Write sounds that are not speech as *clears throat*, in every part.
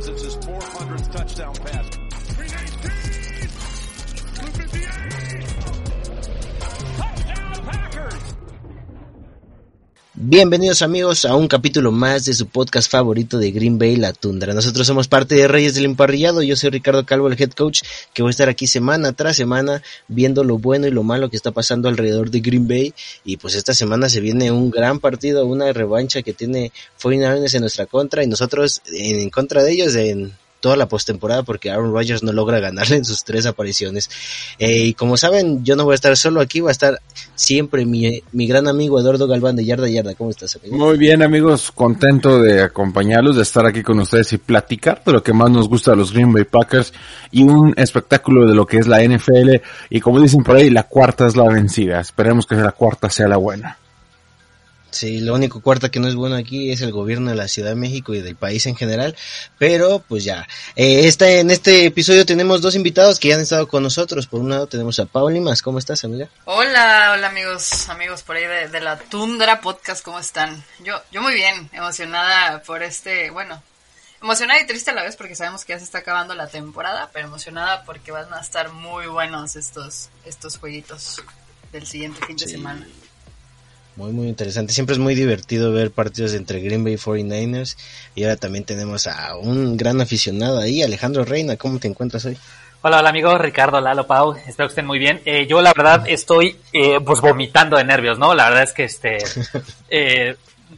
Since his 400th touchdown pass. Bienvenidos amigos a un capítulo más de su podcast favorito de Green Bay, La Tundra. Nosotros somos parte de Reyes del Emparrillado, yo soy Ricardo Calvo, el head coach, que voy a estar aquí semana tras semana viendo lo bueno y lo malo que está pasando alrededor de Green Bay. Y pues esta semana se viene un gran partido, una revancha que tiene 49ers en nuestra contra y nosotros en contra de ellos en toda la postemporada porque Aaron Rodgers no logra ganarle en sus tres apariciones. Eh, y como saben, yo no voy a estar solo aquí, va a estar siempre mi, mi gran amigo Eduardo Galván de Yarda Yarda. ¿Cómo estás, amigo? Muy bien, amigos, contento de acompañarlos, de estar aquí con ustedes y platicar de lo que más nos gusta de los Green Bay Packers y un espectáculo de lo que es la NFL. Y como dicen por ahí, la cuarta es la vencida. Esperemos que la cuarta sea la buena. Sí, lo único cuarta que no es bueno aquí es el gobierno de la Ciudad de México y del país en general, pero pues ya. Eh, esta, en este episodio tenemos dos invitados que ya han estado con nosotros. Por un lado tenemos a Pauli Más. ¿Cómo estás, amiga? Hola, hola amigos, amigos por ahí de, de la Tundra Podcast, ¿cómo están? Yo, yo muy bien, emocionada por este, bueno, emocionada y triste a la vez porque sabemos que ya se está acabando la temporada, pero emocionada porque van a estar muy buenos estos, estos jueguitos del siguiente fin de semana. Muy, muy interesante. Siempre es muy divertido ver partidos entre Green Bay 49ers. Y ahora también tenemos a un gran aficionado ahí, Alejandro Reina. ¿Cómo te encuentras hoy? Hola, hola amigos, Ricardo, Lalo, Pau, espero que estén muy bien. Eh, yo la verdad estoy eh, pues vomitando de nervios, ¿no? La verdad es que este, *laughs* eh,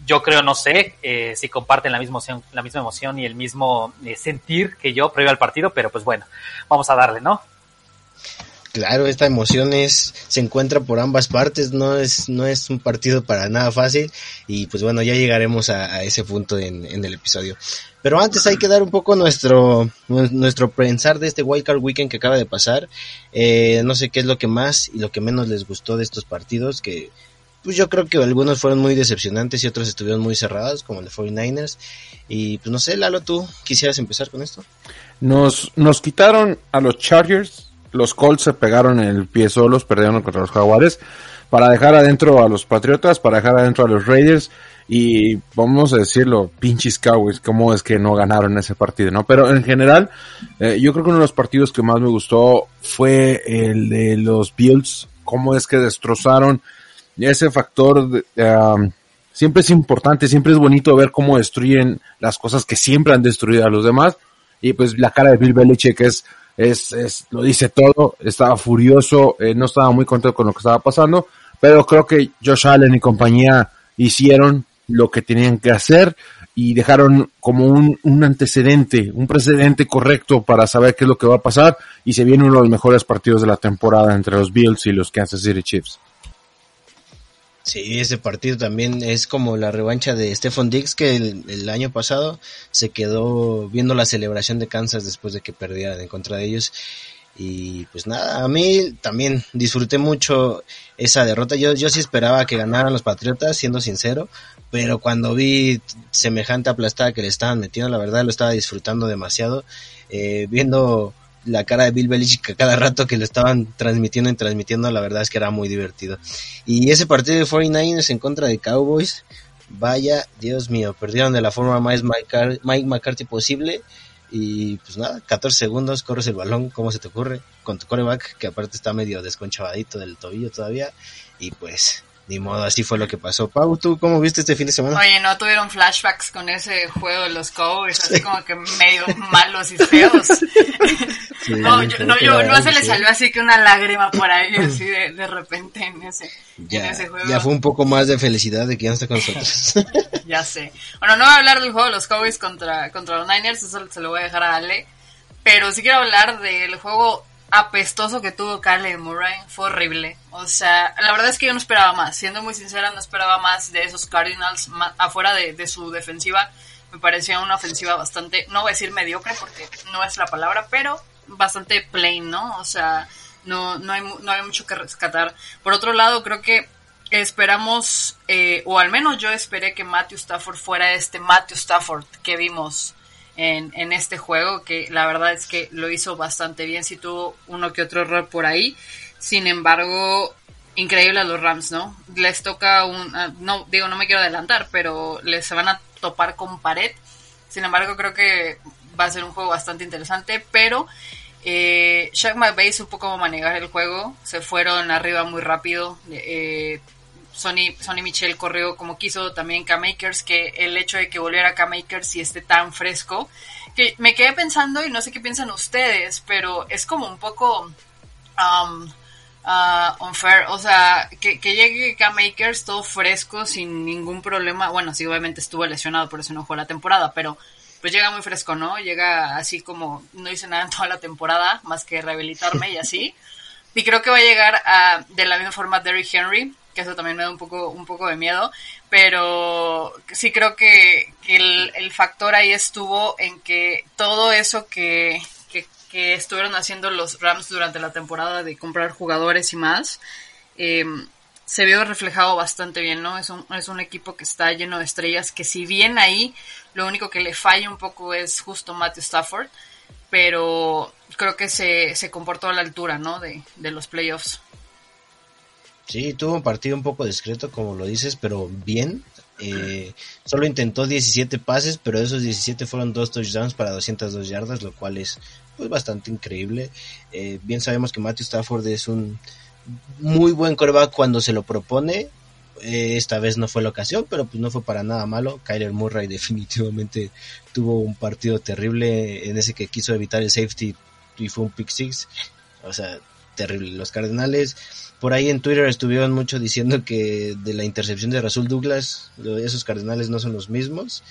yo creo, no sé eh, si comparten la misma emoción, la misma emoción y el mismo eh, sentir que yo previo al partido, pero pues bueno, vamos a darle, ¿no? Claro, esta emoción es, se encuentra por ambas partes, no es, no es un partido para nada fácil y pues bueno, ya llegaremos a, ese punto en, en, el episodio. Pero antes hay que dar un poco nuestro, nuestro pensar de este Wildcard Weekend que acaba de pasar. Eh, no sé qué es lo que más y lo que menos les gustó de estos partidos, que pues yo creo que algunos fueron muy decepcionantes y otros estuvieron muy cerrados, como el de 49ers. Y pues no sé, Lalo, ¿tú quisieras empezar con esto? Nos, nos quitaron a los Chargers los Colts se pegaron en el pie solos, perdieron contra los Jaguares, para dejar adentro a los Patriotas, para dejar adentro a los Raiders, y vamos a decirlo, pinches Cowboys, cómo es que no ganaron ese partido, ¿no? Pero en general, eh, yo creo que uno de los partidos que más me gustó fue el de los Bills, cómo es que destrozaron ese factor, um, siempre es importante, siempre es bonito ver cómo destruyen las cosas que siempre han destruido a los demás, y pues la cara de Bill Belichick es es, es, lo dice todo, estaba furioso, eh, no estaba muy contento con lo que estaba pasando, pero creo que Josh Allen y compañía hicieron lo que tenían que hacer y dejaron como un, un antecedente, un precedente correcto para saber qué es lo que va a pasar y se viene uno de los mejores partidos de la temporada entre los Bills y los Kansas City Chiefs. Sí, ese partido también es como la revancha de Stephon Diggs que el, año pasado se quedó viendo la celebración de Kansas después de que perdieran en contra de ellos. Y pues nada, a mí también disfruté mucho esa derrota. Yo, yo sí esperaba que ganaran los Patriotas, siendo sincero, pero cuando vi semejante aplastada que le estaban metiendo, la verdad lo estaba disfrutando demasiado. Eh, viendo la cara de Bill Belichick cada rato que lo estaban transmitiendo y transmitiendo, la verdad es que era muy divertido. Y ese partido de 49ers en contra de Cowboys, vaya, Dios mío, perdieron de la forma más Mike McCarthy posible. Y pues nada, 14 segundos, corres el balón, ¿cómo se te ocurre? Con tu coreback, que aparte está medio desconchavadito del tobillo todavía. Y pues ni modo, así fue lo que pasó. Pau, ¿tú cómo viste este fin de semana? Oye, ¿no tuvieron flashbacks con ese juego de los Cowboys? Así como que medio malos y feos. *laughs* Sí, *laughs* no, yo, no, yo, no se le salió así que una lágrima por ahí, *clears throat* así de, de repente en ese, ya, en ese juego. Ya fue un poco más de felicidad de que ya no está con nosotros. *laughs* ya sé. Bueno, no voy a hablar del juego de los Cowboys contra, contra los Niners, eso se lo voy a dejar a Ale. Pero sí quiero hablar del juego apestoso que tuvo Kyler Murray fue horrible. O sea, la verdad es que yo no esperaba más. Siendo muy sincera, no esperaba más de esos Cardinals afuera de, de, su defensiva. me parecía una ofensiva bastante, no voy a decir mediocre porque no es la palabra, pero bastante plain, ¿no? O sea, no, no, hay, no hay mucho que rescatar. Por otro lado, creo que esperamos, eh, o al menos yo esperé que Matthew Stafford fuera este Matthew Stafford que vimos en, este juego, que la verdad es que lo hizo bastante bien, si tuvo uno que otro error por ahí. Sin embargo, increíble a los Rams, ¿no? Les toca un, ah, no digo, no me quiero adelantar, pero les van a topar con pared. Sin embargo, creo que va a ser un juego bastante interesante, pero eh, Shaq McVay supo cómo manejar el juego, se fueron arriba muy rápido. Eh, Sony, Sony Michel corrió como quiso también K-Makers, que el hecho de que volviera K-Makers y esté tan fresco, que me quedé pensando y no sé qué piensan ustedes, pero es como un poco um, uh, unfair, o sea, que, que llegue K-Makers todo fresco sin ningún problema, bueno, sí, obviamente estuvo lesionado, por eso no jugó la temporada, pero pues llega muy fresco, ¿no? Llega así como no hice nada en toda la temporada, más que rehabilitarme y así. Y creo que va a llegar de la misma forma Derrick Henry, que eso también me da un poco, un poco de miedo, pero sí creo que, el, factor ahí estuvo en que todo eso que, que, estuvieron haciendo los Rams durante la temporada de comprar jugadores y más, eh, se vio reflejado bastante bien, ¿no? Es un, es un equipo que está lleno de estrellas, que si bien ahí lo único que le falla un poco es justo Matthew Stafford, pero creo que se, se comportó a la altura, ¿no? De, de los playoffs. Sí, tuvo un partido un poco discreto, como lo dices, pero bien. Eh, solo intentó 17 pases, pero esos 17 fueron dos touchdowns para 202 yardas, lo cual es pues, bastante increíble. Eh, bien sabemos que Matthew Stafford es un muy buen coreback cuando se lo propone. Eh, esta vez no fue la ocasión, pero pues no fue para nada malo. Kyler Murray *laughs* definitivamente tuvo un partido terrible en ese que quiso evitar el safety y fue un pick six. O sea, terrible. Los Cardenales, por ahí en Twitter estuvieron mucho diciendo que de la intercepción de Rasul Douglas, esos Cardenales no son los mismos.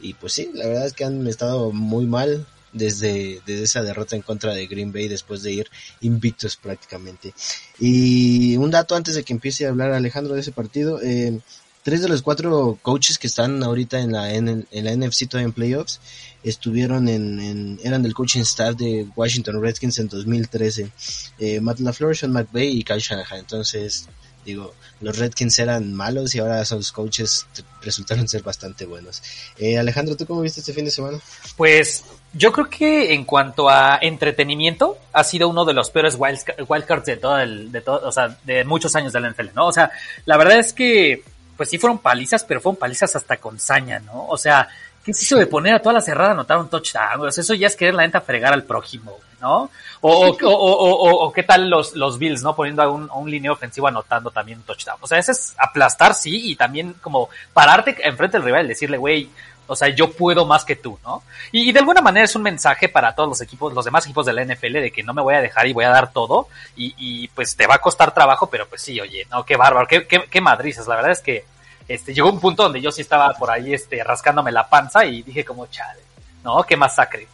Y pues sí, la verdad es que han estado muy mal desde, desde esa derrota en contra de Green Bay después de ir invictos prácticamente. Y un dato antes de que empiece a hablar Alejandro de ese partido, eh, tres de los cuatro coaches que están ahorita en la, en, la NFC todavía en playoffs estuvieron en, eran del coaching staff de Washington Redskins en 2013. Eh, Matt LaFleur, Sean McVay y Kyle Shanahan. Entonces, digo, los Redskins eran malos y ahora esos coaches resultaron ser bastante buenos. Eh, Alejandro, ¿tú cómo viste este fin de semana? Pues yo creo que en cuanto a entretenimiento ha sido uno de los peores wildcards de todo el, de todo, o sea, de muchos años de la NFL, ¿no? O sea, la verdad es que pues sí fueron palizas, pero fueron palizas hasta con saña, ¿no? O sea, ¿qué se hizo de poner a toda la cerrada a anotar un touchdown? O sea, eso ya es querer la neta fregar al prójimo, ¿no? O, o, o, o, qué tal los, los Bills, ¿no? Poniendo a un, a un línea ofensivo anotando también un touchdown. O sea, ese es aplastar, sí, y también como pararte enfrente del rival y decirle, güey, o sea, yo puedo más que tú, ¿no? Y, de alguna manera es un mensaje para todos los equipos, los demás equipos de la NFL, de que no me voy a dejar y voy a dar todo. Y, pues te va a costar trabajo, pero pues sí, oye, no, qué bárbaro, qué, qué, qué madrizas. La verdad es que este, llegó un punto donde yo sí estaba por ahí este, rascándome la panza y dije como, chale, ¿no? Qué masacre.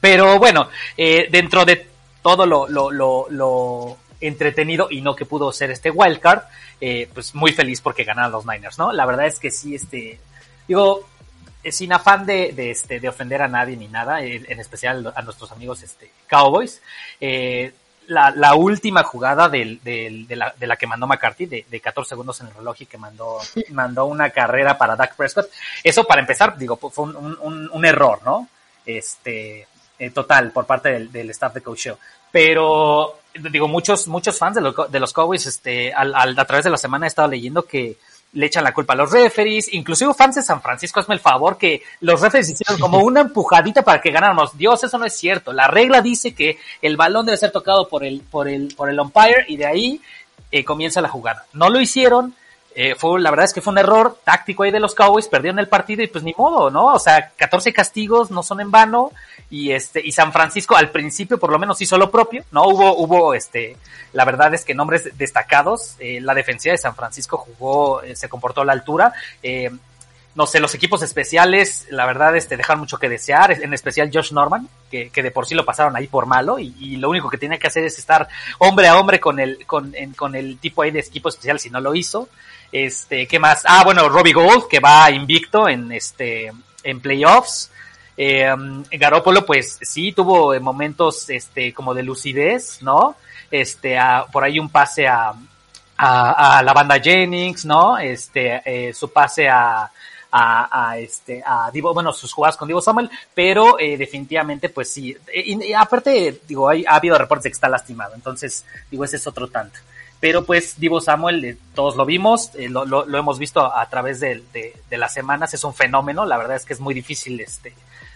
Pero bueno, eh, dentro de todo lo, lo, lo, entretenido y no que pudo ser este wildcard, eh, pues muy feliz porque ganaron los Niners, ¿no? La verdad es que sí, este, digo, sin afán de, de, este, de ofender a nadie ni nada, eh, en especial a nuestros amigos este, Cowboys, eh, la, la, última jugada del, del, de, la, de, la, que mandó McCarthy, de, de 14 segundos en el reloj y que mandó, *laughs* mandó una carrera para Dak Prescott, eso para empezar, digo, fue un, un, un error, ¿no? Este, eh, total, por parte del, del staff de Coach Pero, digo, muchos, muchos fans de, lo, de los Cowboys, este, al, al, a través de la semana he estado leyendo que le echan la culpa a los referees, inclusive fans de San Francisco, hazme el favor que los referees hicieron como *laughs* una empujadita para que ganáramos. Dios, eso no es cierto. La regla dice que el balón debe ser tocado por el, por el, por el umpire y de ahí eh, comienza la jugada. No lo hicieron, eh, fue, la verdad es que fue un error táctico ahí de los Cowboys, perdieron el partido y pues ni modo, ¿no? O sea, 14 castigos no son en vano y este, y San Francisco al principio por lo menos hizo lo propio, ¿no? Hubo, hubo este, la verdad es que nombres destacados, eh, la defensiva de San Francisco jugó, eh, se comportó a la altura, eh, no sé, los equipos especiales, la verdad, este, dejaron mucho que desear, en especial Josh Norman, que, que de por sí lo pasaron ahí por malo, y, lo único que tenía que hacer es estar hombre a hombre con el, con, en, con el tipo ahí de equipo especial, si no lo hizo. Este, ¿qué más? Ah, bueno, Robbie Gold, que va invicto en este, en playoffs. Eh, Garópolo, pues sí, tuvo momentos este, como de lucidez, ¿no? Este, por ahí un pase a, a, la banda Jennings, ¿no? Este, eh, su pase a, a, este, a Divo, bueno, sus jugadas con Divo Samuel, pero eh, definitivamente, pues sí. Y, aparte, digo, hay, ha habido reportes de que está lastimado, entonces, digo, ese es otro tanto. Pero pues Divo Samuel, eh, todos lo vimos, eh, lo, lo, hemos visto a, través de, las semanas, es un fenómeno, la verdad es que es muy difícil este,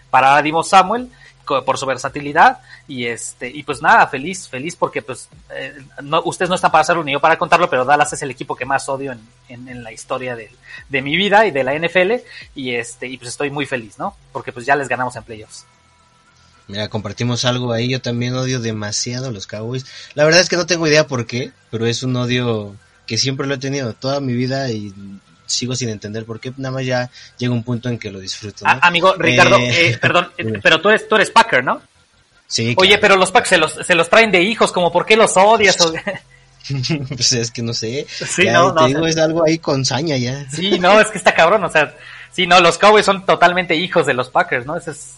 para Divo Samuel por su versatilidad y este y pues nada feliz feliz porque pues eh, no, ustedes no están para hacerlo ni yo para contarlo pero Dallas es el equipo que más odio en, en, la historia de, de, mi vida y de la NFL y este y pues estoy muy feliz no porque pues ya les ganamos en playoffs Mira, compartimos algo ahí. Yo también odio demasiado a los Cowboys. La verdad es que no tengo idea por qué, pero es un odio que siempre lo he tenido toda mi vida y sigo sin entender por qué, nada más ya llega un punto en que lo disfruto. Ah, amigo, Ricardo, eh, eh, perdón, *laughs* pero tú eres, tú eres Packer, ¿no? Sí. Oye, pero los Packers se los, se los traen de hijos, como por qué los odias. *laughs* *laughs* pues es que no sé. Sí, no, te digo, es algo ahí con saña ya. Sí, no, es que está cabrón, o sea, sí, no, los Cowboys son totalmente hijos de los Packers, ¿no? Eso es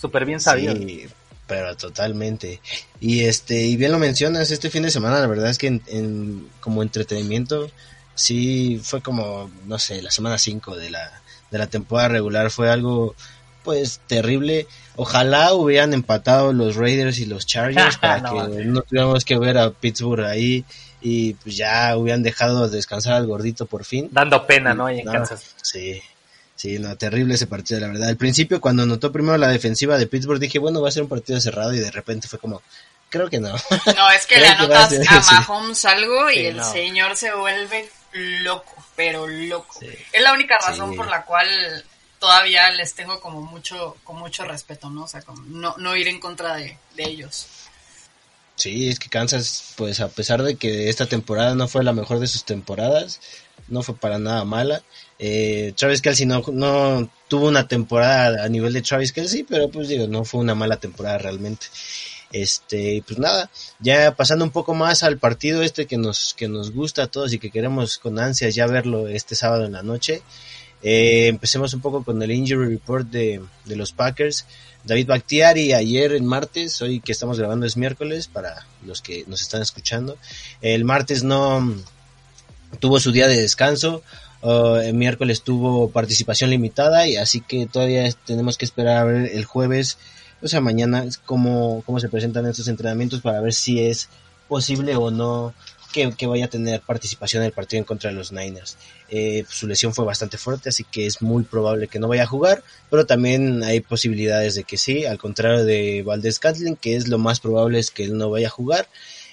súper bien sabido. Sí, pero totalmente. Y este, y bien lo mencionas, este fin de semana, la verdad es que en como entretenimiento, sí fue como, no sé, la semana 5 de la, de la temporada regular fue algo pues terrible. Ojalá hubieran empatado los Raiders y los Chargers *laughs* para que no tuviéramos que ver a Pittsburgh ahí y pues ya hubieran dejado descansar al gordito por fin. Dando pena, ¿no? en Sí. Sí, no, terrible ese partido, la verdad. Al principio, cuando notó primero la defensiva de Pittsburgh, dije, bueno, va a ser un partido cerrado y de repente fue como, creo que no. No, es que *laughs* le anotas a, *laughs* Mahomes algo y el señor se vuelve loco, pero loco. Es la única razón por la cual todavía les tengo como mucho, con mucho respeto, ¿no? O sea, como no, no ir en contra de, ellos. Sí, es que Kansas, pues a pesar de que esta temporada no fue la mejor de sus temporadas, no fue para nada mala. Eh, Travis Kelsey no, no tuvo una temporada a nivel de Travis Kelsey, pero pues digo, no fue una mala temporada realmente. Este, pues nada, ya pasando un poco más al partido este que nos, que nos gusta a todos y que queremos con ansias ya verlo este sábado en la noche. Eh, empecemos un poco con el injury report de, de los Packers. David Bakhtiari ayer en martes, hoy que estamos grabando es miércoles para los que nos están escuchando. El martes no tuvo su día de descanso, uh, el miércoles tuvo participación limitada y así que todavía tenemos que esperar a ver el jueves o sea, mañana cómo, cómo se presentan estos entrenamientos para ver si es posible o no que, vaya a tener participación en el partido en contra de los Niners. Eh, su lesión fue bastante fuerte, así que es muy probable que no vaya a jugar, pero también hay posibilidades de que sí, al contrario de Valdez Catlin, que es lo más probable es que él no vaya a jugar.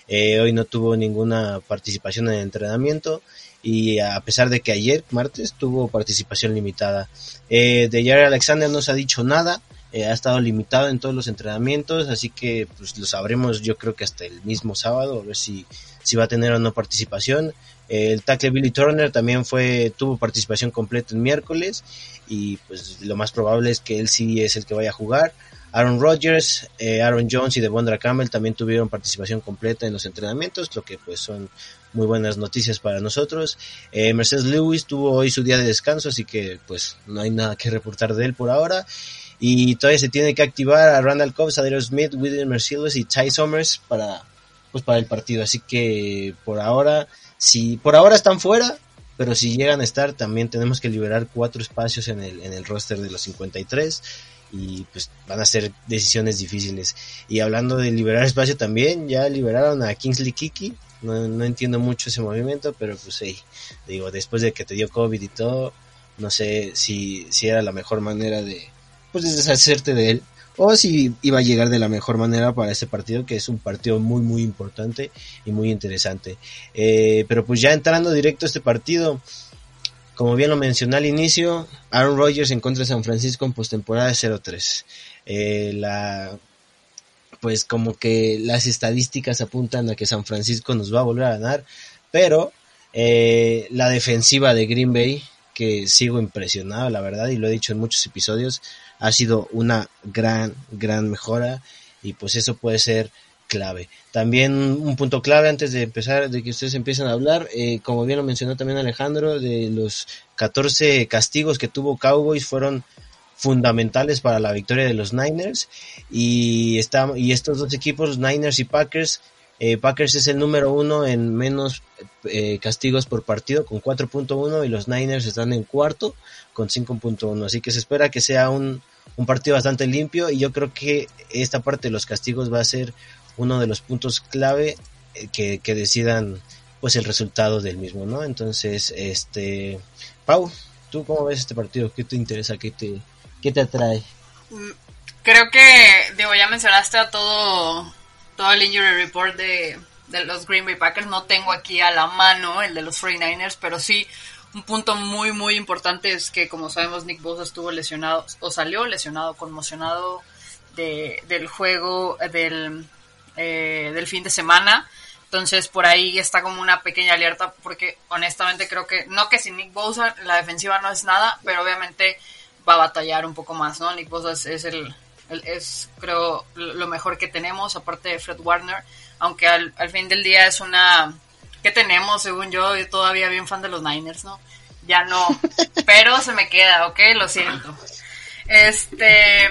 Eh, hoy no tuvo ninguna participación en el entrenamiento y a pesar de que ayer, martes, tuvo participación limitada. Eh, de Jared Alexander no se ha dicho nada, eh, ha estado limitado en todos los entrenamientos, así que pues lo sabremos yo creo que hasta el mismo sábado, a ver si, si va a tener o no participación. el tackle Billy Turner también fue, tuvo participación completa el miércoles y pues lo más probable es que él sí es el que vaya a jugar. Aaron Rodgers, eh, Aaron Jones y Devondra Campbell también tuvieron participación completa en los entrenamientos, lo que pues son muy buenas noticias para nosotros. Eh, Mercedes Lewis tuvo hoy su día de descanso, así que pues no hay nada que reportar de él por ahora y todavía se tiene que activar a Randall Cobb, Sadero Smith, William Mercedes y Ty Summers para pues para el partido, así que por ahora si por ahora están fuera, pero si llegan a estar también tenemos que liberar cuatro espacios en el en el roster de los 53 y pues van a ser decisiones difíciles. Y hablando de liberar espacio también, ya liberaron a Kingsley Kiki, no, no entiendo mucho ese movimiento, pero pues hey, digo, después de que te dio COVID y todo, no sé si, si era la mejor manera de, pues deshacerte de él o si iba a llegar de la mejor manera para este partido que es un partido muy muy importante y muy interesante. Eh, pero pues ya entrando directo a este partido como bien lo mencioné al inicio Aaron Rodgers en contra de San Francisco en postemporada 0-3 eh, la pues como que las estadísticas apuntan a que San Francisco nos va a volver a ganar pero eh, la defensiva de Green Bay que sigo impresionado la verdad y lo he dicho en muchos episodios ha sido una gran, gran mejora y pues eso puede ser clave. También un punto clave antes de empezar, de que ustedes empiecen a hablar, eh, como bien lo mencionó también Alejandro, de los 14 castigos que tuvo Cowboys fueron fundamentales para la victoria de los Niners y, y estos dos equipos, Niners y Packers, eh, Packers es el número uno en menos eh, castigos por partido con 4.1 y los Niners están en cuarto con 5.1. Así que se espera que sea un, un, partido bastante limpio y yo creo que esta parte de los castigos va a ser uno de los puntos clave eh, que, que, decidan pues el resultado del mismo, ¿no? Entonces, este, Pau, ¿tú cómo ves este partido? ¿Qué te interesa? ¿Qué te, qué te atrae? Mm, creo que, digo, ya mencionaste a todo todo el injury report de, de los Green Bay Packers. No tengo aquí a la mano el de los 49ers, pero sí un punto muy, muy importante es que, como sabemos, Nick Bosa estuvo lesionado, o salió lesionado, conmocionado de, del juego del, eh, del fin de semana. Entonces, por ahí está como una pequeña alerta, porque honestamente creo que, no que sin Nick Bosa la defensiva no es nada, pero obviamente va a batallar un poco más, ¿no? Nick Bosa es el, es creo lo mejor que tenemos, aparte de Fred Warner, aunque al, fin del día es una que tenemos, según yo, yo todavía bien fan de los Niners, ¿no? Ya no, *laughs* pero se me queda, ¿ok? Lo siento. Este,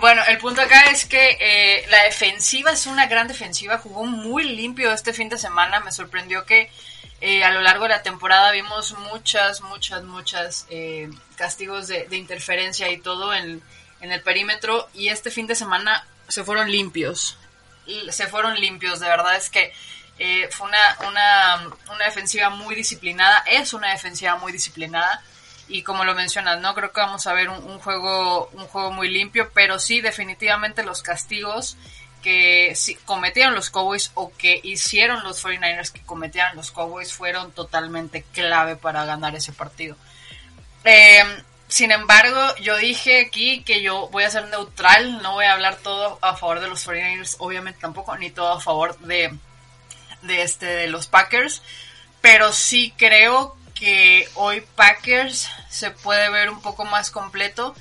bueno, el punto acá es que eh, la defensiva es una gran defensiva, jugó muy limpio este fin de semana, me sorprendió que eh, a lo largo de la temporada vimos muchas, muchas, muchas eh, castigos de, interferencia y todo en, el perímetro. Y este fin de semana se fueron limpios. Se fueron limpios, de verdad es que eh, fue una, defensiva muy disciplinada, es una defensiva muy disciplinada. Y como lo mencionas, no creo que vamos a ver un, juego un juego muy limpio, pero sí definitivamente los castigos que cometieron los Cowboys o que hicieron los 49ers que cometieran los Cowboys fueron totalmente clave para ganar ese partido. Eh, sin embargo, yo dije aquí que yo voy a ser neutral, no voy a hablar todo a favor de los 49ers, obviamente tampoco, ni todo a favor de, de, este, de los Packers, pero sí creo que hoy Packers se puede ver un poco más completo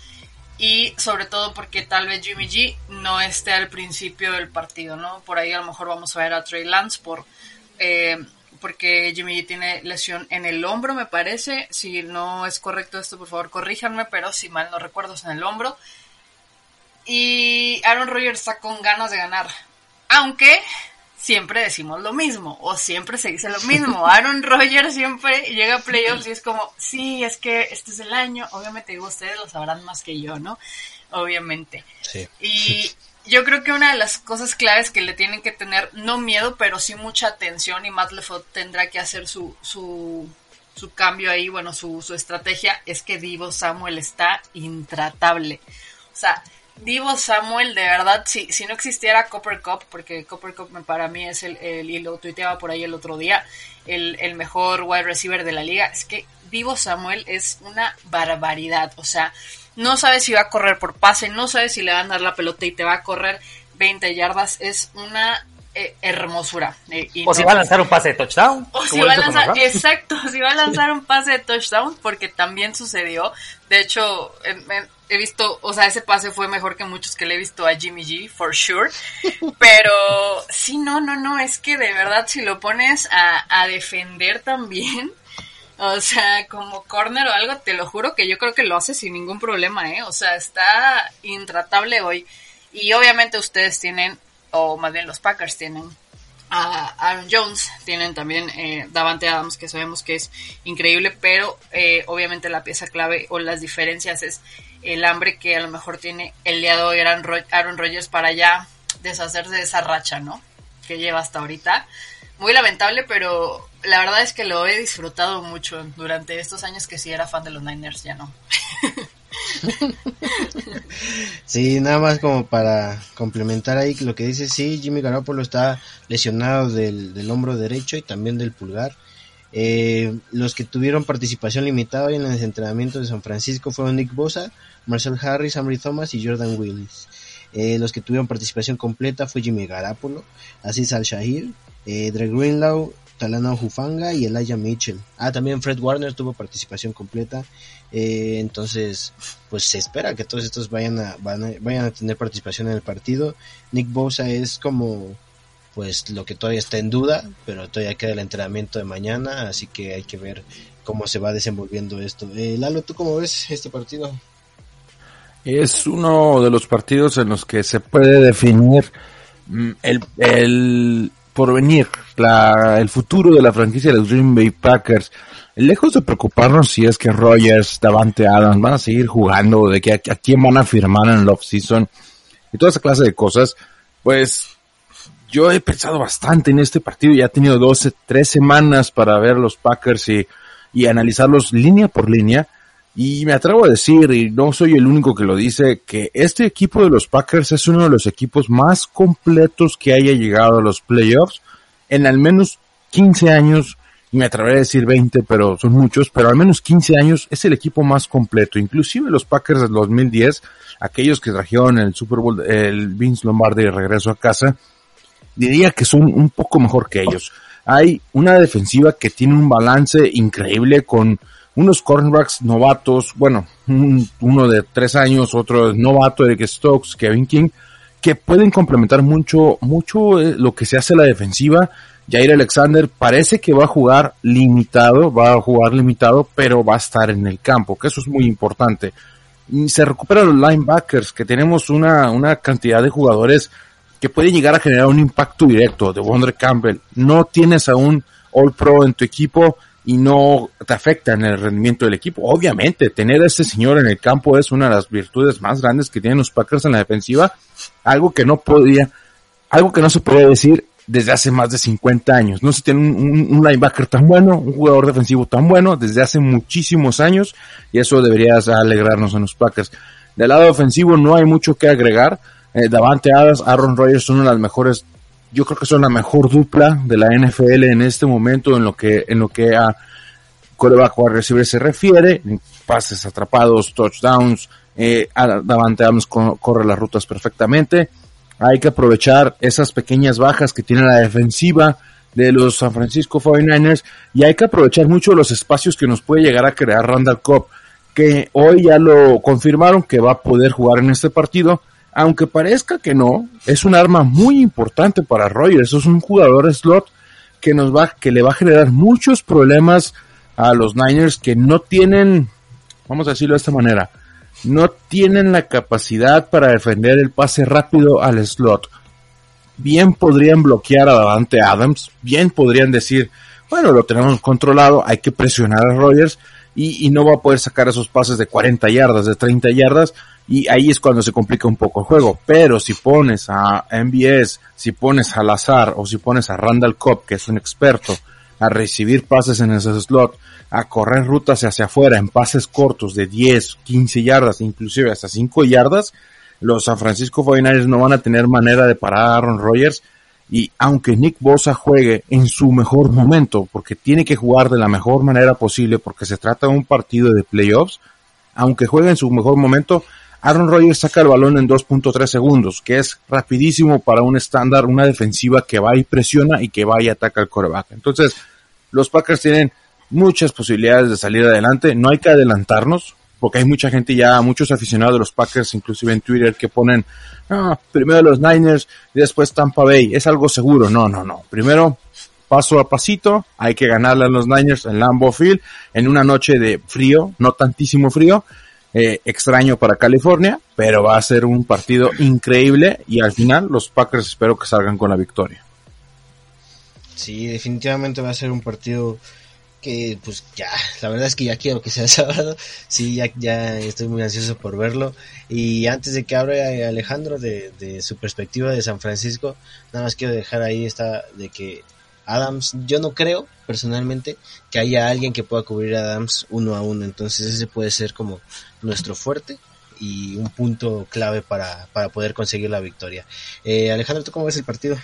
y sobre todo porque tal vez Jimmy G no esté al principio del partido, ¿no? Por ahí a lo mejor vamos a ver a Trey Lance por... Eh, porque Jimmy G tiene lesión en el hombro, me parece. Si no es correcto esto, por favor, corríjanme, pero si mal no recuerdo es en el hombro. Y Aaron Rodgers está con ganas de ganar. Aunque siempre decimos lo mismo, o siempre se dice lo mismo. *laughs* Aaron Rodgers siempre llega a playoffs y es como, sí, es que este es el año. Obviamente, digo, ustedes lo sabrán más que yo, ¿no? Obviamente. Sí. Y yo creo que una de las cosas claves que le tienen que tener, no miedo, pero sí mucha atención y Matt LeFort tendrá que hacer su, su, su cambio ahí, bueno, su, su estrategia, es que Divo Samuel está intratable. O sea, Divo Samuel, de verdad, si, si no existiera Copper Cup, porque Copper Cup para mí es el, el y lo tuiteaba por ahí el otro día, el, el mejor wide receiver de la liga, es que Divo Samuel es una barbaridad. O sea, no sabes si va a correr por pase, no sabes si le van a dar la pelota y te va a correr 20 yardas, es una eh, hermosura. Eh, o si va a lanzar un pase de touchdown. O si va a lanzar, exacto, si va a lanzar un pase de touchdown, porque también sucedió. De hecho, he visto, o sea, ese pase fue mejor que muchos que le he visto a Jimmy G, for sure. Pero sí, no, no, no, es que de verdad si lo pones a, defender también, o sea, como corner o algo, te lo juro que yo creo que lo hace sin ningún problema, ¿eh? O sea, está intratable hoy. Y obviamente ustedes tienen, o más bien los Packers tienen a Aaron Jones, tienen también eh, Davante Adams, que sabemos que es increíble, pero eh, obviamente la pieza clave o las diferencias es el hambre que a lo mejor tiene el día de hoy Aaron Rodgers para ya deshacerse de esa racha, ¿no? Que lleva hasta ahorita. Muy lamentable, pero la verdad es que lo he disfrutado mucho durante estos años que sí era fan de los Niners, ya no. *laughs* sí, nada más como para complementar ahí lo que dice, sí, Jimmy Garoppolo está lesionado del, hombro derecho y también del pulgar. Eh, los que tuvieron participación limitada en el entrenamiento de San Francisco fueron Nick Bosa, Marcel Harris, Amri Thomas y Jordan Willis. Eh, los que tuvieron participación completa fue Jimmy Garapolo, Aziz Al-Shahir, eh, Dre Greenlaw, Talana Jufanga y Elijah Mitchell. Ah, también Fred Warner tuvo participación completa. Eh, entonces, pues se espera que todos estos vayan a, vayan a tener participación en el partido. Nick Bosa es como, pues lo que todavía está en duda, pero todavía queda el entrenamiento de mañana, así que hay que ver cómo se va desenvolviendo esto. Eh, Lalo, ¿tú cómo ves este partido? Es uno de los partidos en los que se puede definir mm, el, el porvenir, la, el futuro de la franquicia de los Green Bay Packers. Lejos de preocuparnos si es que Rogers, Davante Adams van a seguir jugando, de que a, quién van a firmar en el off-season y toda esa clase de cosas, pues yo he pensado bastante en este partido, ya he tenido 12, 3 semanas para ver los Packers y, y analizarlos línea por línea. Y me atrevo a decir, y no soy el único que lo dice, que este equipo de los Packers es uno de los equipos más completos que haya llegado a los playoffs en al menos 15 años, y me atrevería a decir 20, pero son muchos, pero al menos 15 años es el equipo más completo. Inclusive los Packers del 2010, aquellos que trajeron el Super Bowl, el Vince Lombardi de regreso a casa, diría que son un poco mejor que ellos. Hay una defensiva que tiene un balance increíble con unos cornerbacks novatos, bueno, un- uno de tres años, otro novato, Eric Stokes, Kevin King, que pueden complementar mucho, mucho eh, lo que se hace en la defensiva. Jair Alexander parece que va a jugar limitado, va a jugar limitado, pero va a estar en el campo, que eso es muy importante. Y se recuperan los linebackers, que tenemos una, una cantidad de jugadores que pueden llegar a generar un impacto directo. De Wonder Campbell, no tienes a un All Pro en tu equipo y no te afecta en el rendimiento del equipo. Obviamente, tener a este señor en el campo es una de las virtudes más grandes que tienen los Packers en la defensiva, algo que no podía, algo que no se puede decir desde hace más de 50 años. No se tiene un linebacker tan bueno, un jugador defensivo tan bueno desde hace muchísimos años y eso debería alegrarnos en los Packers. Del lado ofensivo no hay mucho que agregar. Eh, Davante Adams, Aaron Rodgers son una de las mejores, yo creo que son la mejor dupla de la NFL en este momento en lo que, en lo que a coreback wide receiver se refiere, pases atrapados, touchdowns, eh, a- Davante Adams co- corre las rutas perfectamente. Hay que aprovechar esas pequeñas bajas que tiene la defensiva de los San Francisco 49ers y hay que aprovechar mucho los espacios que nos puede llegar a crear Randall Cobb, que hoy ya lo confirmaron que va a poder jugar en este partido, aunque parezca que no, es un arma muy importante para Rogers, es un jugador slot que nos va, que le va a generar muchos problemas a los Niners que no tienen, vamos a decirlo de esta manera, no tienen la capacidad para defender el pase rápido al slot. Bien podrían bloquear a Davante Adams, bien podrían decir, bueno, lo tenemos controlado, hay que presionar a Rogers y, y no va a poder sacar esos pases de 40 yardas, de 30 yardas, y ahí es cuando se complica un poco el juego. Pero si pones a MBS, si pones al azar o si pones a Randall Cobb, que es un experto, a recibir pases en ese slot, a correr rutas hacia afuera en pases cortos de 10, 15 yardas, inclusive hasta 5 yardas, los San Francisco 49ers no van a tener manera de parar a Aaron Rodgers y aunque Nick Bosa juegue en su mejor momento, porque tiene que jugar de la mejor manera posible, porque se trata de un partido de playoffs, aunque juegue en su mejor momento, Aaron Rodgers saca el balón en 2.3 segundos, que es rapidísimo para un estándar, una defensiva que va y presiona y que va y ataca al coreback. Entonces, los Packers tienen muchas posibilidades de salir adelante, no hay que adelantarnos, porque hay mucha gente ya, muchos aficionados de los Packers, inclusive en Twitter, que ponen, ah, primero los Niners después Tampa Bay, es algo seguro, no, no, no, primero paso a pasito, hay que ganarle a los Niners en Lambeau Field en una noche de frío, no tantísimo frío, eh, extraño para California, pero va a ser un partido increíble y al final los Packers espero que salgan con la victoria. Sí, definitivamente va a ser un partido que pues ya, la verdad es que ya quiero que sea *laughs* sábado, sí, ya, estoy muy ansioso por verlo y antes de que hable Alejandro de su perspectiva de San Francisco, nada más quiero dejar ahí esta de que Adams, yo no creo personalmente que haya alguien que pueda cubrir a Adams uno a uno, entonces ese puede ser como nuestro fuerte y un punto clave para, para poder conseguir la victoria. Eh, Alejandro, ¿tú cómo ves el partido?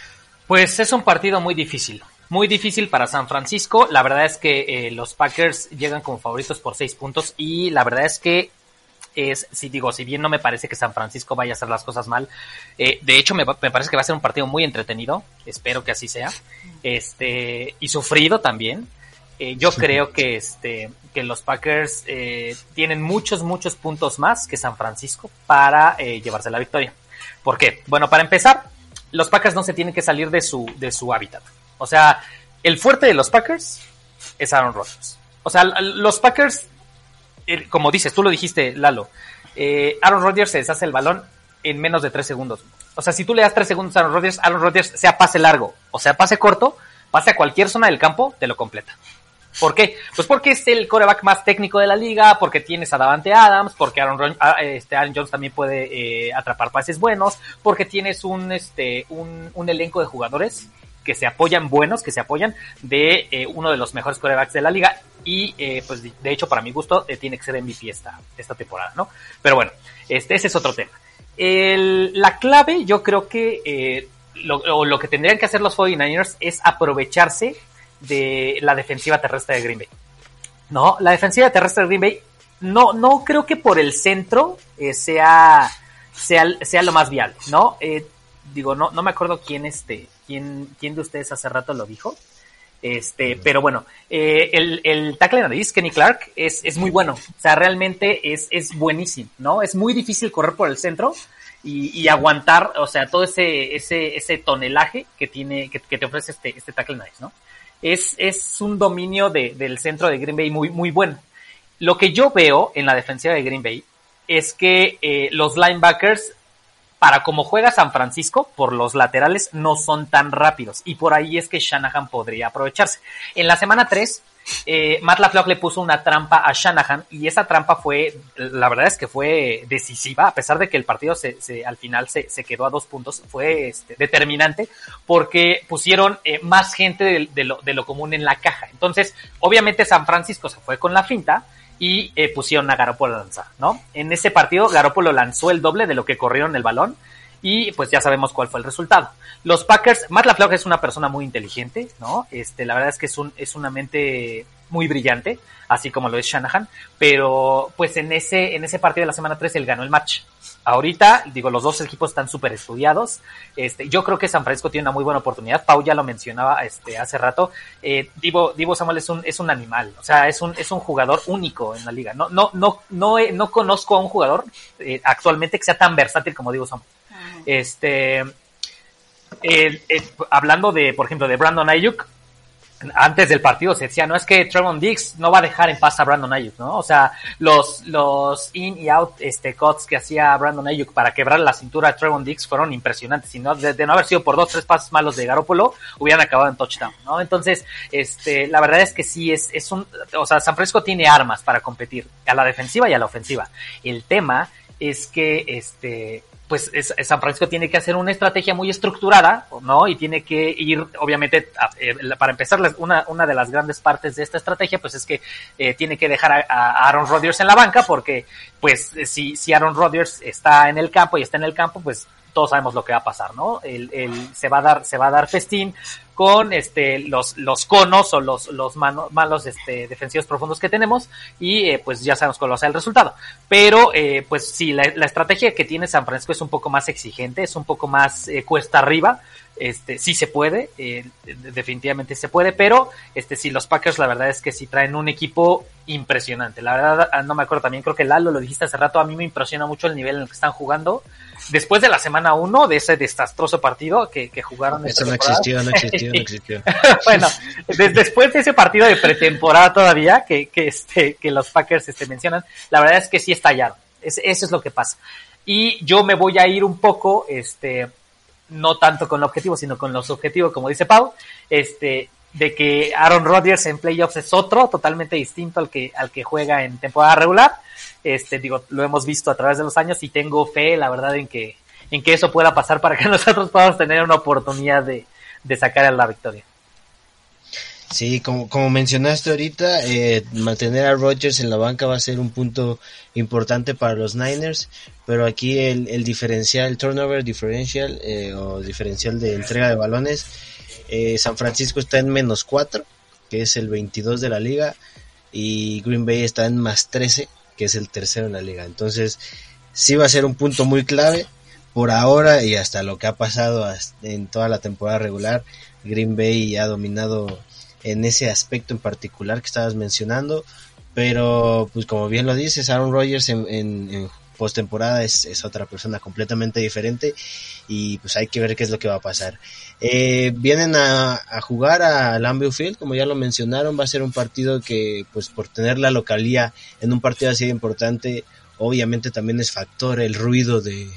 Pues es un partido muy difícil. Muy difícil para San Francisco. La verdad es que eh, los Packers llegan como favoritos por seis puntos y la verdad es que es, si digo, si bien no me parece que San Francisco vaya a hacer las cosas mal, eh, de hecho me, me, parece que va a ser un partido muy entretenido, espero que así sea, este, y sufrido también. Eh, yo creo que este, que los Packers eh, tienen muchos, muchos puntos más que San Francisco para eh, llevarse la victoria. ¿Por qué? Bueno, para empezar, los Packers no se tienen que salir de su, de su hábitat. O sea, el fuerte de los Packers es Aaron Rodgers. O sea, los Packers, como dices, tú lo dijiste, Lalo, eh, Aaron Rodgers se deshace el balón en menos de tres segundos. O sea, si tú le das tres segundos a Aaron Rodgers, Aaron Rodgers sea pase largo o sea pase corto, pase a cualquier zona del campo, te lo completa. ¿Por qué? Pues porque es el coreback más técnico de la liga, porque tienes a Davante Adams, porque Aaron, ah, este, Aaron Jones también puede eh, atrapar pases buenos, porque tienes un, este, un, elenco de jugadores que se apoyan buenos, que se apoyan de eh, uno de los mejores corebacks de la liga y eh, pues de hecho para mi gusto eh, tiene que ser MVP esta, esta temporada, ¿no? Pero bueno, este, ese es otro tema. El, la clave yo creo que eh, lo, lo que tendrían que hacer los 49ers es aprovecharse de la defensiva terrestre de Green Bay. No, la defensiva terrestre de Green Bay no, no creo que por el centro eh, sea, sea, sea lo más viable, ¿no? Eh, digo, no, no me acuerdo quién este, quién, quién de ustedes hace rato lo dijo. Este, pero bueno, eh, el, el tackle nariz, Kenny Clark, es, es muy bueno. O sea, realmente es, es buenísimo, ¿no? Es muy difícil correr por el centro y, y aguantar, o sea, todo ese, ese, ese tonelaje que tiene, que, que te ofrece este, este tackle nariz, ¿no? Es, es un dominio de, del centro de Green Bay muy, muy bueno. Lo que yo veo en la defensiva de Green Bay es que eh, los linebackers para como juega San Francisco, por los laterales no son tan rápidos. Y por ahí es que Shanahan podría aprovecharse. En la semana 3, eh, Matt LaFleur le puso una trampa a Shanahan y esa trampa fue, la verdad es que fue decisiva, a pesar de que el partido se, se al final se, se, quedó a dos puntos, fue este, determinante porque pusieron eh, más gente de, lo, de lo común en la caja. Entonces, obviamente San Francisco se fue con la finta y eh, pusieron a Garoppolo a lanzar, ¿no? En ese partido Garoppolo lanzó el doble de lo que corrieron el balón y pues ya sabemos cuál fue el resultado. Los Packers, Matt LaFleur es una persona muy inteligente, ¿no? Este, la verdad es que es un es una mente muy brillante, así como lo es Shanahan, pero pues en ese en ese partido de la semana 3 él ganó el match. Ahorita, digo, los dos equipos están súper estudiados. Este, yo creo que San Francisco tiene una muy buena oportunidad. Pau ya lo mencionaba este, hace rato. Eh, Divo, Divo Samuel es un, es un animal. O sea, es un, es un jugador único en la liga. No, no, no, no, no conozco a un jugador eh, actualmente que sea tan versátil como Divo Samuel. Uh-huh. Este, eh, hablando de, por ejemplo, de Brandon Ayuk, antes del partido se decía, no es que Trevon Diggs no va a dejar en paz a Brandon Ayuk, ¿no? O sea, los, los in y out este, cuts que hacía Brandon Ayuk para quebrar la cintura de Trevon Diggs fueron impresionantes. Si no, de, de, no haber sido por dos, tres pasos malos de Garoppolo, hubieran acabado en touchdown, ¿no? Entonces, este, la verdad es que sí es, es un, o sea, San Francisco tiene armas para competir a la defensiva y a la ofensiva. El tema es que, este, pues es, San Francisco tiene que hacer una estrategia muy estructurada, ¿no? Y tiene que ir, obviamente, eh, para empezar, una, una de las grandes partes de esta estrategia, pues es que eh, tiene que dejar a, a, Aaron Rodgers en la banca, porque, pues, si, si Aaron Rodgers está en el campo y está en el campo, pues todos sabemos lo que va a pasar, ¿no? El, se va a dar, se va a dar festín con este los, los conos o los, los malos este, defensivos profundos que tenemos y eh, pues ya sabemos cuál va a ser el resultado. Pero eh, pues sí, la, la, estrategia que tiene San Francisco es un poco más exigente, es un poco más eh, cuesta arriba. Este, sí se puede, eh, definitivamente se puede, pero este, sí, los Packers la verdad es que sí traen un equipo impresionante. La verdad, no me acuerdo también, creo que Lalo lo dijiste hace rato, a mí me impresiona mucho el nivel en el que están jugando. Después de la semana 1 de ese desastroso partido que, que jugaron. Eso no existió, no existió, no *laughs* existió. *laughs* bueno, de, después de ese partido de pretemporada todavía que, que, este, que los Packers este, mencionan, la verdad es que sí estallaron. Es, eso es lo que pasa. Y yo me voy a ir un poco, este, no tanto con el objetivo, sino con los objetivos, como dice Pau, este, de que Aaron Rodgers en playoffs es otro, totalmente distinto al que, al que juega en temporada regular. Este, digo, lo hemos visto a través de los años y tengo fe, la verdad, en que, en que eso pueda pasar para que *laughs* nosotros podamos tener una oportunidad de, de sacar la victoria. Sí, como, como mencionaste ahorita, eh, mantener a Rodgers en la banca va a ser un punto importante para los Niners, pero aquí el, el diferencial, el turnover differential eh, o diferencial de entrega de balones, eh, San Francisco está en menos 4, que es el 22 de la liga, y Green Bay está en más 13, que es el tercero en la liga. Entonces, sí va a ser un punto muy clave por ahora y hasta lo que ha pasado en toda la temporada regular. Green Bay ha dominado en ese aspecto en particular que estabas mencionando, pero pues como bien lo dices, Aaron Rodgers en, en, en postemporada es, es otra persona completamente diferente y pues hay que ver qué es lo que va a pasar. Eh, vienen a, a, jugar a Lambeau Field, como ya lo mencionaron, va a ser un partido que pues por tener la localía en un partido así de importante obviamente también es factor el ruido de,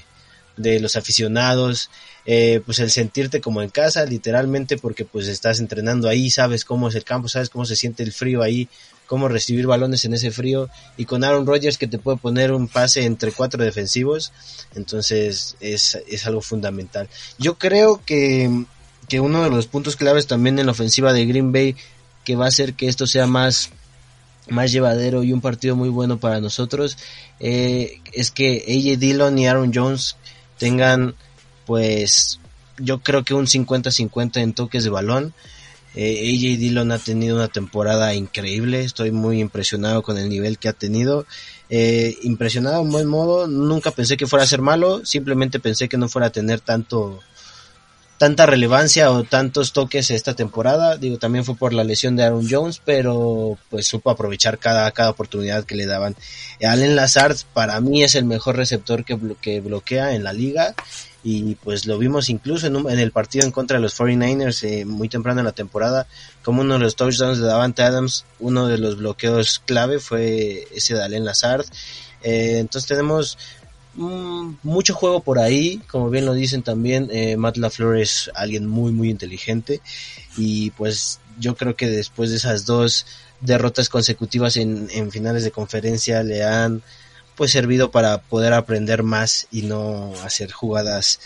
de los aficionados, eh, pues el sentirte como en casa, literalmente, porque pues estás entrenando ahí, sabes cómo es el campo, sabes cómo se siente el frío ahí, cómo recibir balones en ese frío, y con Aaron Rodgers que te puede poner un pase entre cuatro defensivos, entonces es, es algo fundamental. Yo creo que, que uno de los puntos claves también en la ofensiva de Green Bay, que va a hacer que esto sea más más llevadero y un partido muy bueno para nosotros eh, es que AJ Dillon y Aaron Jones tengan pues yo creo que un 50-50 en toques de balón. Eh, AJ Dillon ha tenido una temporada increíble, estoy muy impresionado con el nivel que ha tenido. Eh, impresionado en buen modo, nunca pensé que fuera a ser malo, simplemente pensé que no fuera a tener tanto tanta relevancia o tantos toques esta temporada. Digo, también fue por la lesión de Aaron Jones, pero pues supo aprovechar cada, cada oportunidad que le daban. Allen Lazard para mí es el mejor receptor que, que bloquea en la liga y pues lo vimos incluso en, en el partido en contra de los 49ers eh, muy temprano en la temporada, como uno de los touchdowns de Davante Adams, uno de los bloqueos clave fue ese de Allen Lazard. Eh, entonces tenemos Mm, mucho juego por ahí, como bien lo dicen también, eh, Matt LaFleur es alguien muy muy inteligente y pues yo creo que después de esas dos derrotas consecutivas en, en finales de conferencia le han pues servido para poder aprender más y no hacer jugadas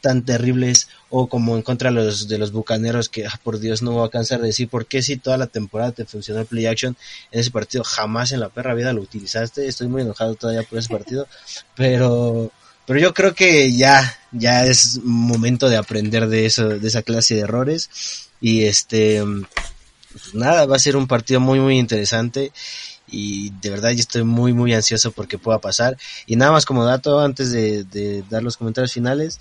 tan terribles o como en contra de los, de los bucaneros que ah, por Dios no voy a cansar de decir por qué si toda la temporada te funcionó el play action en ese partido jamás en la perra vida lo utilizaste. Estoy muy enojado todavía por ese partido *laughs* pero pero yo creo que ya ya es momento de aprender de eso de esa clase de errores. Y este pues nada va a ser un partido muy muy interesante. Y de verdad yo estoy muy muy ansioso porque pueda pasar. Y nada más como dato antes de, de dar los comentarios finales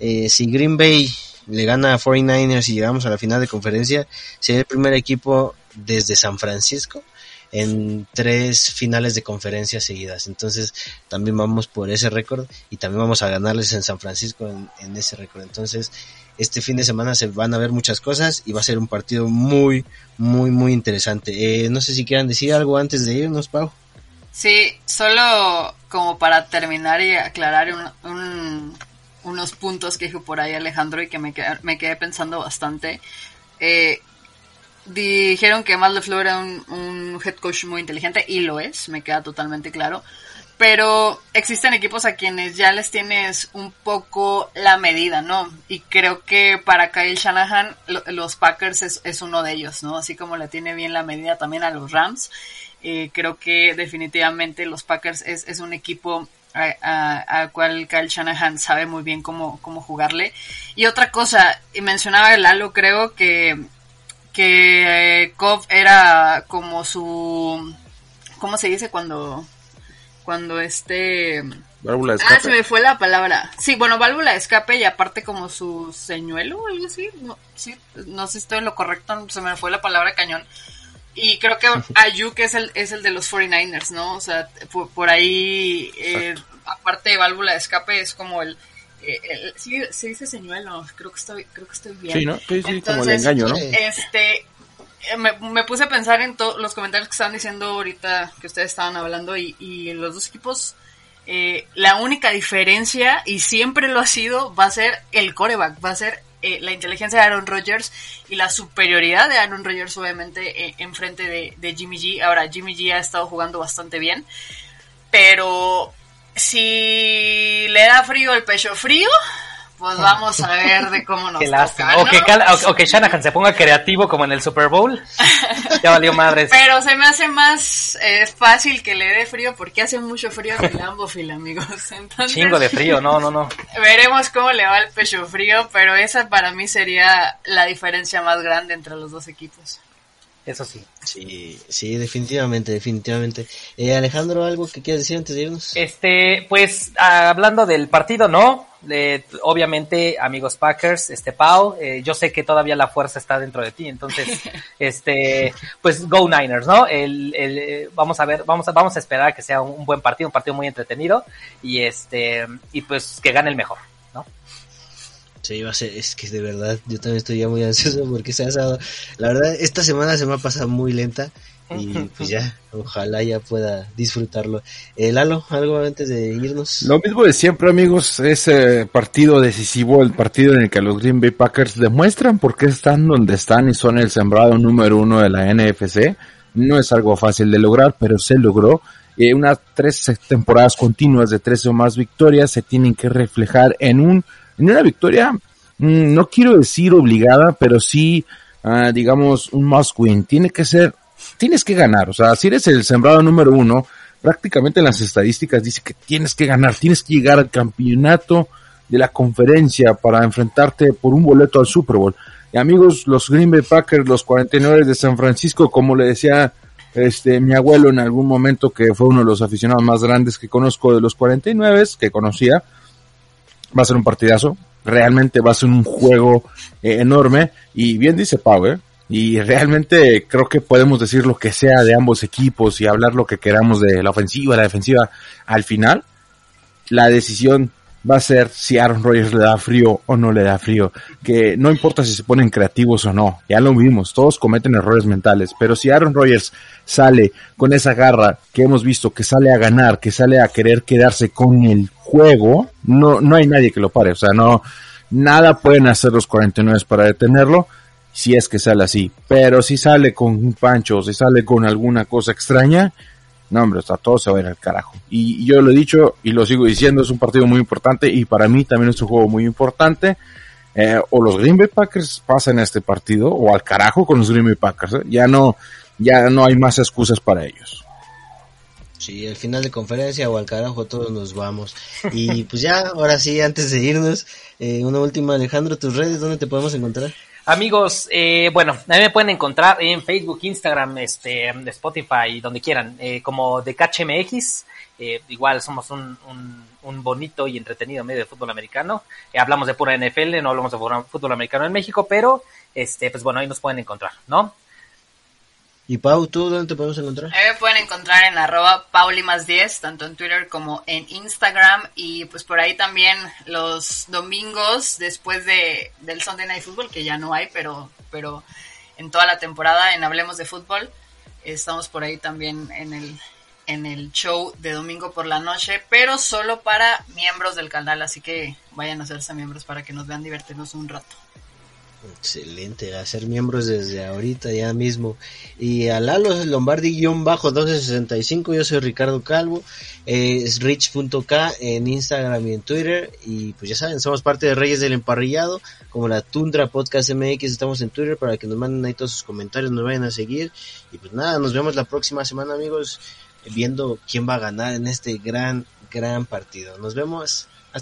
eh, si Green Bay le gana a 49ers y llegamos a la final de conferencia, sería el primer equipo desde San Francisco en tres finales de conferencia seguidas. Entonces también vamos por ese récord y también vamos a ganarles en San Francisco en, ese récord. Entonces este fin de semana se van a ver muchas cosas y va a ser un partido muy, muy, muy interesante. Eh, no sé si quieran decir algo antes de irnos, Pau. Sí, solo como para terminar y aclarar un unos puntos que dijo por ahí Alejandro y que me, me quedé pensando bastante. Eh, dijeron que Matt LeFleur era un, head coach muy inteligente y lo es, me queda totalmente claro. Pero existen equipos a quienes ya les tienes un poco la medida, ¿no? Y creo que para Kyle Shanahan los Packers es, uno de ellos, ¿no? Así como le tiene bien la medida también a los Rams. Eh, creo que definitivamente los Packers es un equipo a, a, cual Kyle Shanahan sabe muy bien cómo, cómo jugarle. Y otra cosa, y mencionaba el Lalo, creo que, que eh, era como su, ¿cómo se dice cuando, cuando este... Válvula de escape. Ah, se me fue la palabra. Sí, bueno, válvula de escape y aparte como su señuelo o algo así. No, sí, no sé si estoy en lo correcto, se me fue la palabra cañón. Y creo que Ayuk es el, es el de los 49ers, ¿no? O sea, por, ahí, eh, aparte de válvula de escape, es como el... Eh, el sí, se dice señuelo, creo que estoy, creo que estoy bien. Sí, ¿no? Sí, sí, como el engaño, ¿no? Este, me, me, puse a pensar en todos los comentarios que estaban diciendo ahorita que ustedes estaban hablando y, y los dos equipos, eh, la única diferencia, y siempre lo ha sido, va a ser el coreback, va a ser eh, la inteligencia de Aaron Rodgers y la superioridad de Aaron Rodgers obviamente eh, enfrente de, de Jimmy G. Ahora, Jimmy G ha estado jugando bastante bien, pero si le da frío el pecho frío, pues vamos a ver de cómo nos *laughs* toca, o, que o, que Shanahan se ponga creativo como en el Super Bowl. *laughs* ya valió madres. Pero se me hace más eh, fácil que le dé frío porque hace mucho frío en Lambeau amigos. *laughs* Entonces, Chingo de frío, no, no, no. Veremos cómo le va el pecho frío, pero esa para mí sería la diferencia más grande entre los dos equipos. Eso sí. Sí, sí, definitivamente, definitivamente. Eh, Alejandro, ¿algo que quieras decir antes de irnos? Este, pues, hablando del partido, ¿no? Eh, obviamente, amigos Packers, este, Pau, eh, yo sé que todavía la fuerza está dentro de ti, entonces, *laughs* este, pues, Go Niners, ¿no? El, el, vamos a ver, vamos a, vamos a esperar a que sea un buen partido, un partido muy entretenido, y este, y pues, que gane el mejor. Sí, va a ser, es que de verdad, yo también estoy ya muy ansioso porque se ha dado, la verdad, esta semana se me ha pasado muy lenta y *laughs* pues ya, ojalá ya pueda disfrutarlo. Eh, Lalo, algo antes de irnos. Lo mismo de siempre, amigos, ese partido decisivo, el partido en el que los Green Bay Packers demuestran por qué están donde están y son el sembrado número uno de la NFC. No es algo fácil de lograr, pero se logró. Eh, unas tres temporadas continuas de tres o más victorias se tienen que reflejar en un en una victoria, mm, no quiero decir obligada, pero sí, ah, digamos, un must win. Tiene que ser tienes que ganar. O sea, si eres el sembrado número uno, prácticamente en las estadísticas dice que tienes que ganar, tienes que llegar al campeonato de la conferencia para enfrentarte por un boleto al Super Bowl. Y amigos, los Green Bay Packers, los 49 de San Francisco, como le decía este mi abuelo en algún momento que fue uno de los aficionados más grandes que conozco de los 49, que conocía, va a ser un partidazo, realmente va a ser un juego eh, enorme y bien dice Pau, ¿eh? Y realmente creo que podemos decir lo que sea de ambos equipos y hablar lo que queramos de la ofensiva, la defensiva. Al final, la decisión va a ser si Aaron Rodgers le da frío o no le da frío. Que no importa si se ponen creativos o no, ya lo vimos, todos cometen errores mentales, pero si Aaron Rodgers sale con esa garra que hemos visto, que sale a ganar, que sale a querer quedarse con el juego, no, no hay nadie que lo pare, o sea, no, nada pueden hacer los 49 para detenerlo si es que sale así. Pero si sale con un pancho, si sale con alguna cosa extraña, no hombre, está todo se va a ir al carajo. Y yo lo he dicho y lo sigo diciendo, es un partido muy importante y para mí también es un juego muy importante. Eh, o los Green Bay Packers pasan este partido o al carajo con los Green Bay Packers. ¿eh? Ya no, ya no hay más excusas para ellos. Sí, al final de conferencia o al carajo todos nos vamos. Y pues ya, ahora sí, antes de irnos, eh, una última, Alejandro, tus redes, ¿dónde te podemos encontrar? Amigos, eh, bueno, a mí me pueden encontrar en Facebook, Instagram, este, Spotify, donde quieran, eh, como de CachMX. Eh, igual somos un, un, un, bonito y entretenido medio de fútbol americano. Eh, hablamos de pura NFL, no hablamos de fútbol americano en México, pero este, pues bueno, ahí nos pueden encontrar, ¿no? Y Pau, ¿tú dónde te podemos encontrar? A me pueden encontrar en arroba paulimas10, tanto en Twitter como en Instagram. Y pues por ahí también los domingos, después de, del Sunday Night Football, que ya no hay, pero, pero en toda la temporada en Hablemos de Fútbol, estamos por ahí también en el, en el show de domingo por la noche, pero solo para miembros del canal. Así que vayan a hacerse miembros para que nos vean divertirnos un rato. Excelente, a ser miembros desde ahorita ya mismo. Y a Lalo Lombardi-1265, yo soy Ricardo Calvo, eh, es rich.k en Instagram y en Twitter. Y pues ya saben, somos parte de Reyes del Emparrillado, como la Tundra Podcast MX, estamos en Twitter para que nos manden ahí todos sus comentarios, nos vayan a seguir. Y pues nada, nos vemos la próxima semana amigos, viendo quién va a ganar en este gran, gran partido. Nos vemos.